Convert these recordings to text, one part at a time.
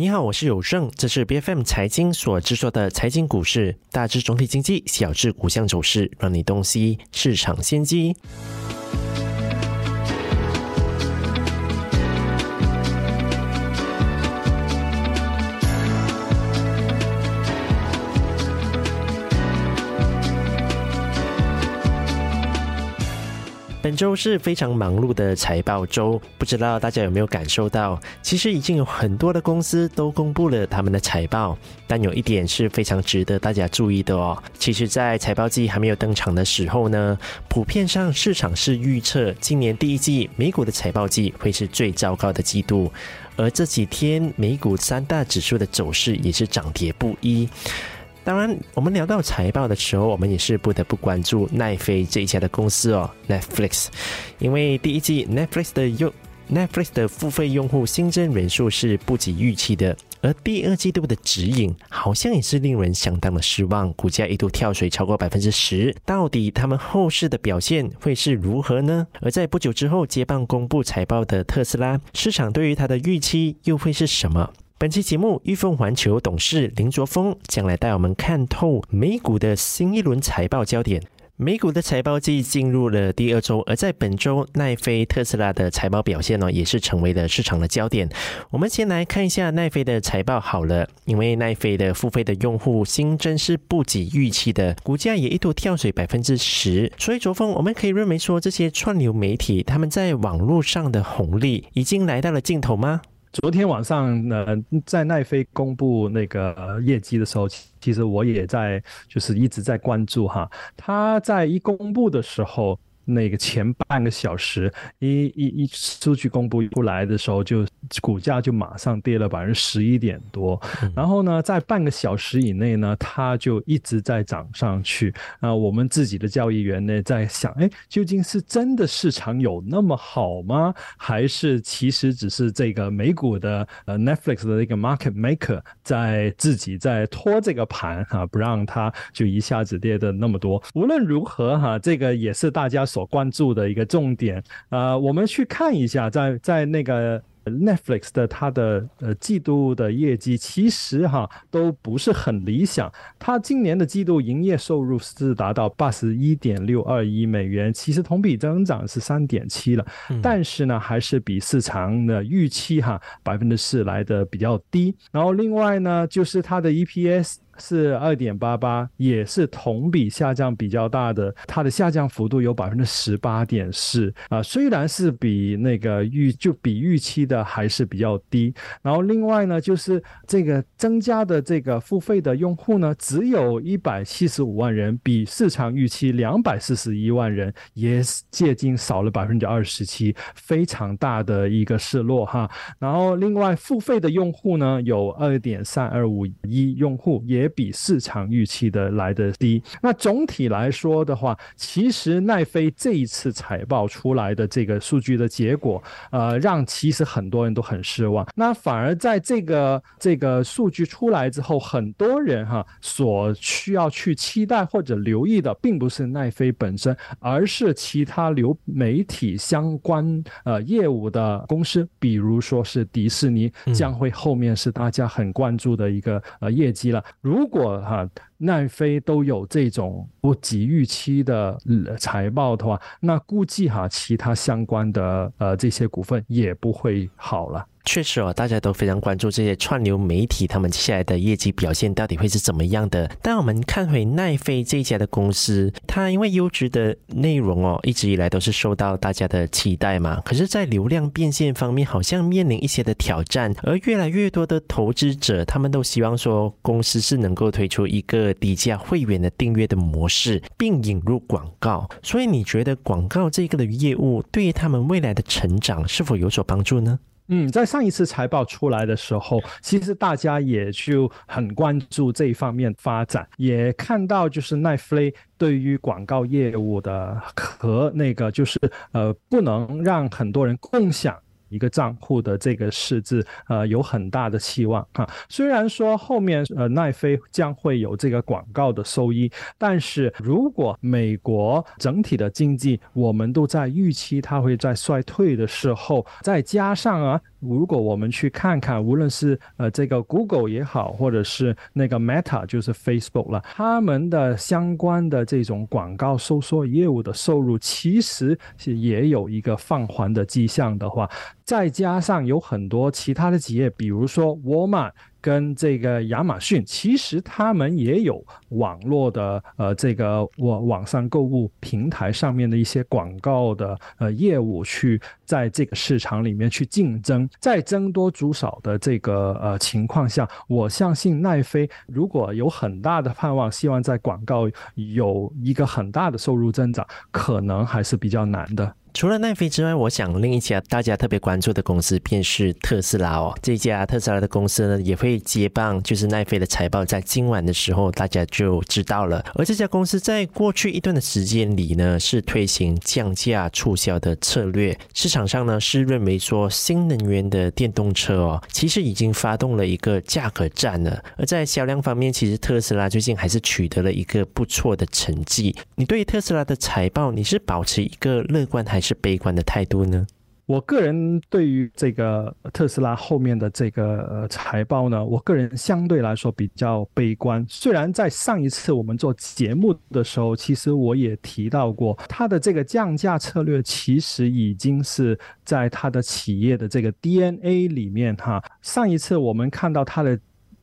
你好，我是有胜，这是 B F M 财经所制作的财经股市，大致总体经济，小至股项走势，让你洞悉市场先机。本周是非常忙碌的财报周，不知道大家有没有感受到？其实已经有很多的公司都公布了他们的财报，但有一点是非常值得大家注意的哦。其实，在财报季还没有登场的时候呢，普遍上市场是预测今年第一季美股的财报季会是最糟糕的季度，而这几天美股三大指数的走势也是涨跌不一。当然，我们聊到财报的时候，我们也是不得不关注奈飞这一家的公司哦，Netflix。因为第一季 Netflix 的用 Netflix 的付费用户新增人数是不及预期的，而第二季度的指引好像也是令人相当的失望，股价一度跳水超过百分之十。到底他们后市的表现会是如何呢？而在不久之后接棒公布财报的特斯拉，市场对于它的预期又会是什么？本期节目，玉凤环球董事林卓峰将来带我们看透美股的新一轮财报焦点。美股的财报季进入了第二周，而在本周，奈飞、特斯拉的财报表现呢，也是成为了市场的焦点。我们先来看一下奈飞的财报好了，因为奈飞的付费的用户新增是不及预期的，股价也一度跳水百分之十。所以，卓峰，我们可以认为说，这些串流媒体他们在网络上的红利已经来到了尽头吗？昨天晚上呢，在奈飞公布那个业绩的时候，其实我也在，就是一直在关注哈。他在一公布的时候。那个前半个小时，一一一数据公布出来的时候，就股价就马上跌了百分之十一点多。然后呢，在半个小时以内呢，它就一直在涨上去。啊，我们自己的交易员呢，在想，哎，究竟是真的市场有那么好吗？还是其实只是这个美股的呃 Netflix 的一个 market maker 在自己在拖这个盘哈，不让它就一下子跌的那么多。无论如何哈，这个也是大家所。所关注的一个重点，呃，我们去看一下，在在那个 Netflix 的它的呃季度的业绩，其实哈都不是很理想。它今年的季度营业收入是达到八十一点六二亿美元，其实同比增长是三点七了，但是呢，还是比市场的预期哈百分之四来的比较低。然后另外呢，就是它的 EPS。是二点八八，也是同比下降比较大的，它的下降幅度有百分之十八点四啊，虽然是比那个预就比预期的还是比较低。然后另外呢，就是这个增加的这个付费的用户呢，只有一百七十五万人，比市场预期两百四十一万人也接近少了百分之二十七，非常大的一个失落哈。然后另外付费的用户呢，有二点三二五亿用户也。比市场预期的来的低。那总体来说的话，其实奈飞这一次财报出来的这个数据的结果，呃，让其实很多人都很失望。那反而在这个这个数据出来之后，很多人哈所需要去期待或者留意的，并不是奈飞本身，而是其他流媒体相关呃业务的公司，比如说是迪士尼，将会后面是大家很关注的一个呃业绩了。如如果哈奈飞都有这种不及预期的财报的话，那估计哈其他相关的呃这些股份也不会好了。确实哦，大家都非常关注这些串流媒体他们接下来的业绩表现到底会是怎么样的。但我们看回奈飞这家的公司，它因为优质的内容哦，一直以来都是受到大家的期待嘛。可是，在流量变现方面，好像面临一些的挑战。而越来越多的投资者，他们都希望说，公司是能够推出一个低价会员的订阅的模式，并引入广告。所以，你觉得广告这个的业务对于他们未来的成长是否有所帮助呢？嗯，在上一次财报出来的时候，其实大家也就很关注这一方面发展，也看到就是奈飞对于广告业务的和那个就是呃，不能让很多人共享。一个账户的这个市值，呃，有很大的期望哈。虽然说后面呃奈飞将会有这个广告的收益，但是如果美国整体的经济我们都在预期它会在衰退的时候，再加上啊如果我们去看看，无论是呃这个 Google 也好，或者是那个 Meta 就是 Facebook 了，他们的相关的这种广告收缩业务的收入，其实是也有一个放缓的迹象的话，再加上有很多其他的企业，比如说 Walmart。跟这个亚马逊，其实他们也有网络的呃这个网网上购物平台上面的一些广告的呃业务，去在这个市场里面去竞争，在增多逐少的这个呃情况下，我相信奈飞如果有很大的盼望，希望在广告有一个很大的收入增长，可能还是比较难的。除了奈飞之外，我想另一家大家特别关注的公司便是特斯拉哦。这家特斯拉的公司呢，也会接棒，就是奈飞的财报，在今晚的时候大家就知道了。而这家公司在过去一段的时间里呢，是推行降价促销的策略。市场上呢是认为说，新能源的电动车哦，其实已经发动了一个价格战了。而在销量方面，其实特斯拉最近还是取得了一个不错的成绩。你对于特斯拉的财报，你是保持一个乐观还？是悲观的态度呢？我个人对于这个特斯拉后面的这个财报呢，我个人相对来说比较悲观。虽然在上一次我们做节目的时候，其实我也提到过，它的这个降价策略其实已经是在它的企业的这个 DNA 里面哈。上一次我们看到它的。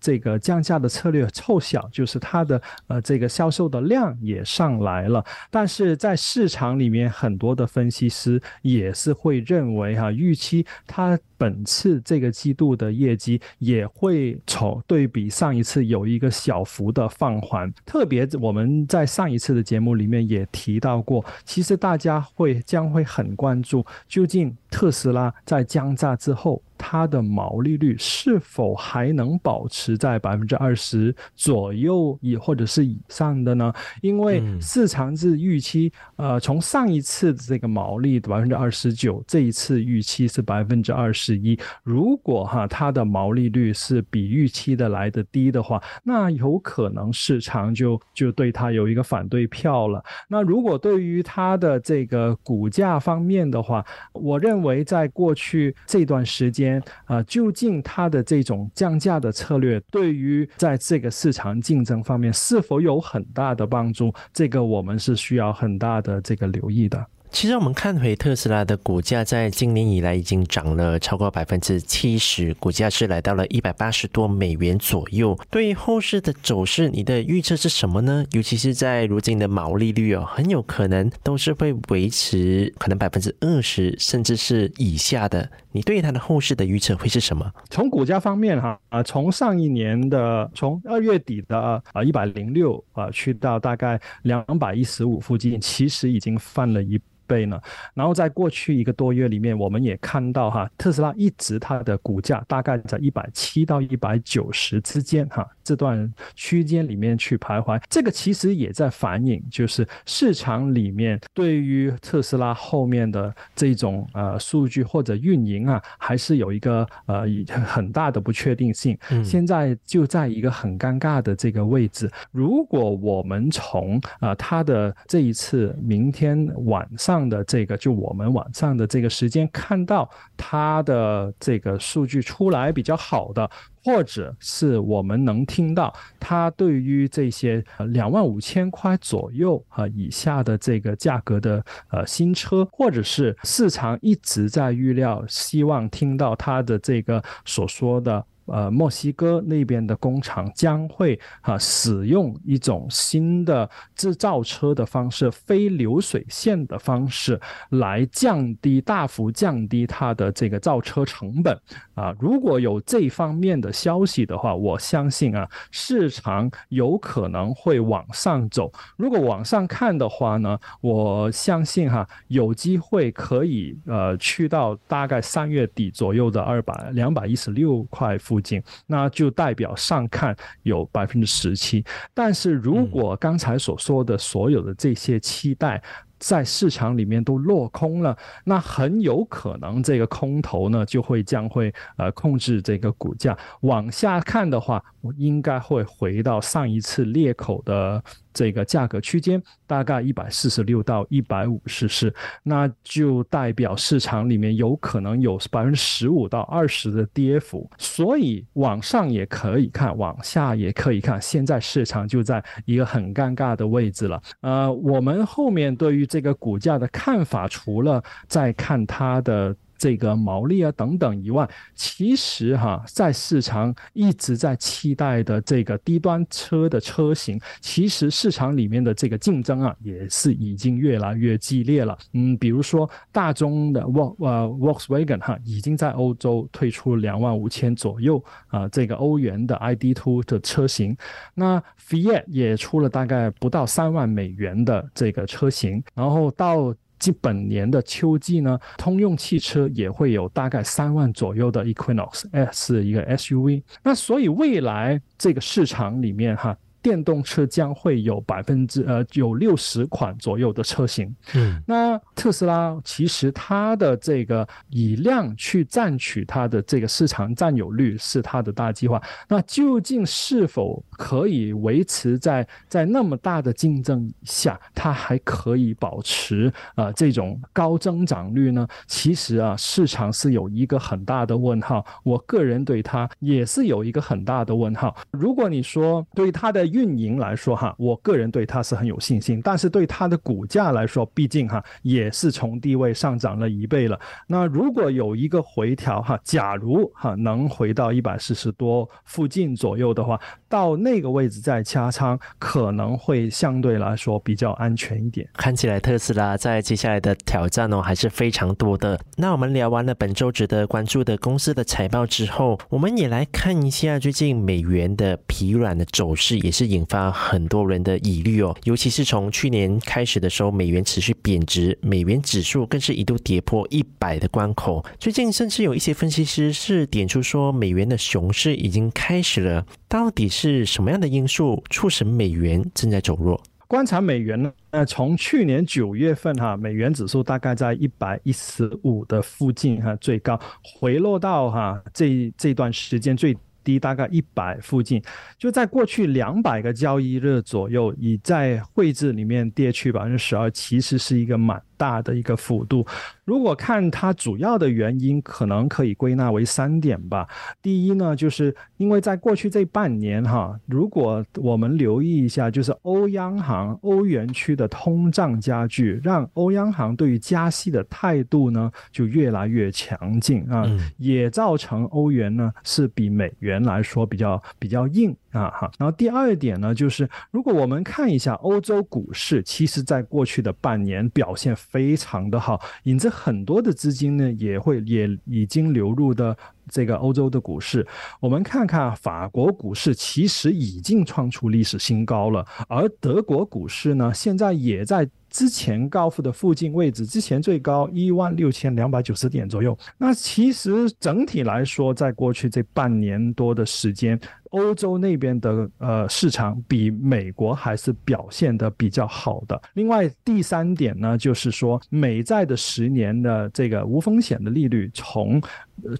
这个降价的策略凑巧，就是它的呃这个销售的量也上来了，但是在市场里面很多的分析师也是会认为哈，预期它。本次这个季度的业绩也会从对比上一次有一个小幅的放缓，特别我们在上一次的节目里面也提到过，其实大家会将会很关注，究竟特斯拉在降价之后，它的毛利率是否还能保持在百分之二十左右以或者是以上的呢？因为市场是预期，呃，从上一次的这个毛利百分之二十九，这一次预期是百分之二十。一，如果哈它的毛利率是比预期的来的低的话，那有可能市场就就对它有一个反对票了。那如果对于它的这个股价方面的话，我认为在过去这段时间啊，究竟它的这种降价的策略对于在这个市场竞争方面是否有很大的帮助，这个我们是需要很大的这个留意的。其实我们看回特斯拉的股价，在今年以来已经涨了超过百分之七十，股价是来到了一百八十多美元左右。对于后市的走势，你的预测是什么呢？尤其是在如今的毛利率哦，很有可能都是会维持可能百分之二十，甚至是以下的。你对它的后市的预测会是什么？从股价方面哈啊，从上一年的从二月底的啊一百零六啊，去到大概两百一十五附近，其实已经翻了一。倍呢？然后在过去一个多月里面，我们也看到哈，特斯拉一直它的股价大概在一百七到一百九十之间哈，这段区间里面去徘徊。这个其实也在反映，就是市场里面对于特斯拉后面的这种呃数据或者运营啊，还是有一个呃很大的不确定性。现在就在一个很尴尬的这个位置。如果我们从啊它的这一次明天晚上。的这个，就我们晚上的这个时间看到它的这个数据出来比较好的，或者是我们能听到他对于这些两万五千块左右和以下的这个价格的呃新车，或者是市场一直在预料，希望听到他的这个所说的。呃，墨西哥那边的工厂将会啊使用一种新的制造车的方式，非流水线的方式来降低大幅降低它的这个造车成本啊。如果有这方面的消息的话，我相信啊，市场有可能会往上走。如果往上看的话呢，我相信哈，有机会可以呃去到大概三月底左右的二百两百一十六块附。附近，那就代表上看有百分之十七。但是如果刚才所说的所有的这些期待在市场里面都落空了，那很有可能这个空头呢就会将会呃控制这个股价往下看的话，我应该会回到上一次裂口的。这个价格区间，大概一百四十六到一百五十四，那就代表市场里面有可能有百分之十五到二十的跌幅。所以往上也可以看，往下也可以看，现在市场就在一个很尴尬的位置了。呃，我们后面对于这个股价的看法，除了在看它的。这个毛利啊等等以外，其实哈，在市场一直在期待的这个低端车的车型，其实市场里面的这个竞争啊，也是已经越来越激烈了。嗯，比如说大众的沃呃 Volkswagen 哈，已经在欧洲推出两万五千左右啊这个欧元的 ID.2 的车型，那 Fiat 也出了大概不到三万美元的这个车型，然后到。即本年的秋季呢，通用汽车也会有大概三万左右的 Equinox S 一个 SUV。那所以未来这个市场里面哈。电动车将会有百分之呃有六十款左右的车型，嗯，那特斯拉其实它的这个以量去占取它的这个市场占有率是它的大计划。那究竟是否可以维持在在那么大的竞争下，它还可以保持啊这种高增长率呢？其实啊，市场是有一个很大的问号。我个人对它也是有一个很大的问号。如果你说对它的运营来说哈，我个人对它是很有信心，但是对它的股价来说，毕竟哈也是从低位上涨了一倍了。那如果有一个回调哈，假如哈能回到一百四十多附近左右的话，到那个位置再加仓，可能会相对来说比较安全一点。看起来特斯拉在接下来的挑战哦还是非常多的。那我们聊完了本周值得关注的公司的财报之后，我们也来看一下最近美元的疲软的走势，也是。引发很多人的疑虑哦，尤其是从去年开始的时候，美元持续贬值，美元指数更是一度跌破一百的关口。最近甚至有一些分析师是点出说，美元的熊市已经开始了。到底是什么样的因素促使美元正在走弱？观察美元呢？呃，从去年九月份哈，美元指数大概在一百一十五的附近哈，最高回落到哈这这段时间最。低大概一百附近，就在过去两百个交易日左右，已在汇制里面跌去百分之十二，其实是一个蛮大的一个幅度。如果看它主要的原因，可能可以归纳为三点吧。第一呢，就是因为在过去这半年哈，如果我们留意一下，就是欧央行、欧元区的通胀加剧，让欧央行对于加息的态度呢就越来越强劲啊，也造成欧元呢是比美元来说比较比较硬。啊哈，然后第二点呢，就是如果我们看一下欧洲股市，其实在过去的半年表现非常的好，引致很多的资金呢也会也已经流入的这个欧洲的股市。我们看看法国股市，其实已经创出历史新高了，而德国股市呢，现在也在。之前高复的附近位置，之前最高一万六千两百九十点左右。那其实整体来说，在过去这半年多的时间，欧洲那边的呃市场比美国还是表现的比较好的。另外第三点呢，就是说美债的十年的这个无风险的利率，从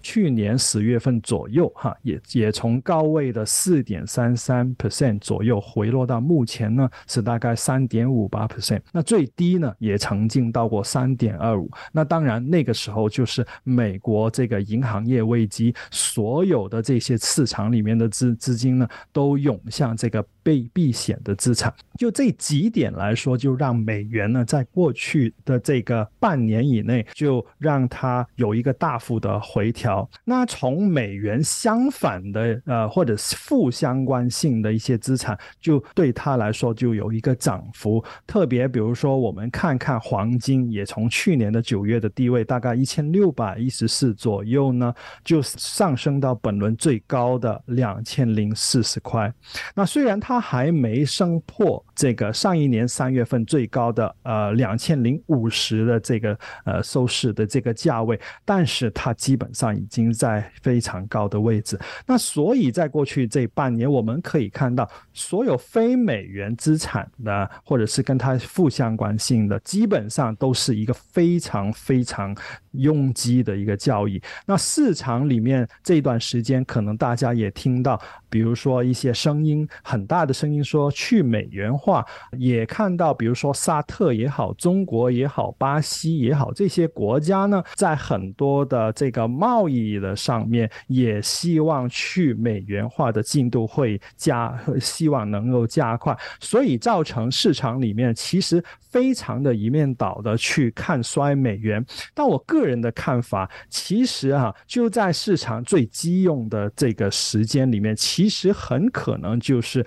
去年十月份左右哈，也也从高位的四点三三 percent 左右回落到目前呢是大概三点五八 percent。那最低呢，也曾经到过三点二五。那当然，那个时候就是美国这个银行业危机，所有的这些市场里面的资资金呢，都涌向这个。被避险的资产，就这几点来说，就让美元呢，在过去的这个半年以内，就让它有一个大幅的回调。那从美元相反的，呃，或者负相关性的一些资产，就对它来说就有一个涨幅。特别比如说，我们看看黄金，也从去年的九月的地位，大概一千六百一十四左右呢，就上升到本轮最高的两千零四十块。那虽然它还没升破这个上一年三月份最高的呃两千零五十的这个呃收市的这个价位，但是它基本上已经在非常高的位置。那所以在过去这半年，我们可以看到，所有非美元资产的或者是跟它负相关性的，基本上都是一个非常非常拥挤的一个交易。那市场里面这段时间，可能大家也听到，比如说一些声音很大的声音说去美元化，也看到比如说沙特也好，中国也好，巴西也好，这些国家呢，在很多的这个贸易的上面，也希望去美元化的进度会加，希望能够加快，所以造成市场里面其实非常的一面倒的去看衰美元。但我个人的看法，其实啊，就在市场最激用的这个时间里面，其实很可能就是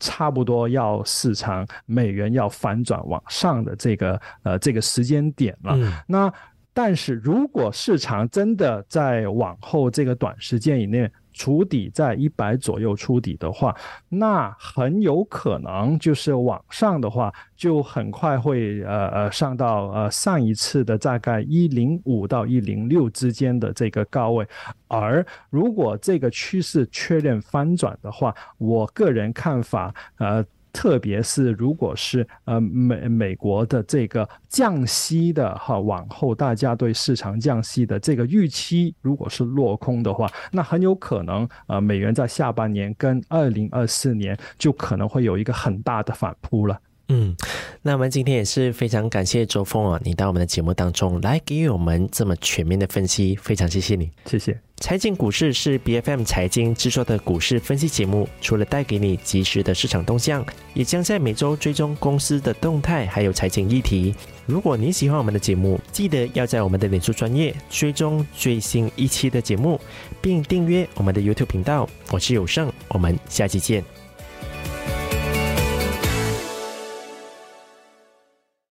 差不多要市场美元要反转往上的这个呃这个时间点了。那但是如果市场真的在往后这个短时间以内，触底在一百左右触底的话，那很有可能就是往上的话，就很快会呃呃上到呃上一次的大概一零五到一零六之间的这个高位，而如果这个趋势确认翻转的话，我个人看法呃。特别是如果是呃美美国的这个降息的哈，往后大家对市场降息的这个预期如果是落空的话，那很有可能呃美元在下半年跟二零二四年就可能会有一个很大的反扑了。嗯，那我们今天也是非常感谢周峰啊，你到我们的节目当中来给予我们这么全面的分析，非常谢谢你，谢谢。财经股市是 B F M 财经制作的股市分析节目，除了带给你及时的市场动向，也将在每周追踪公司的动态，还有财经议题。如果您喜欢我们的节目，记得要在我们的脸书专业追踪最新一期的节目，并订阅我们的 YouTube 频道。我是有胜，我们下期见。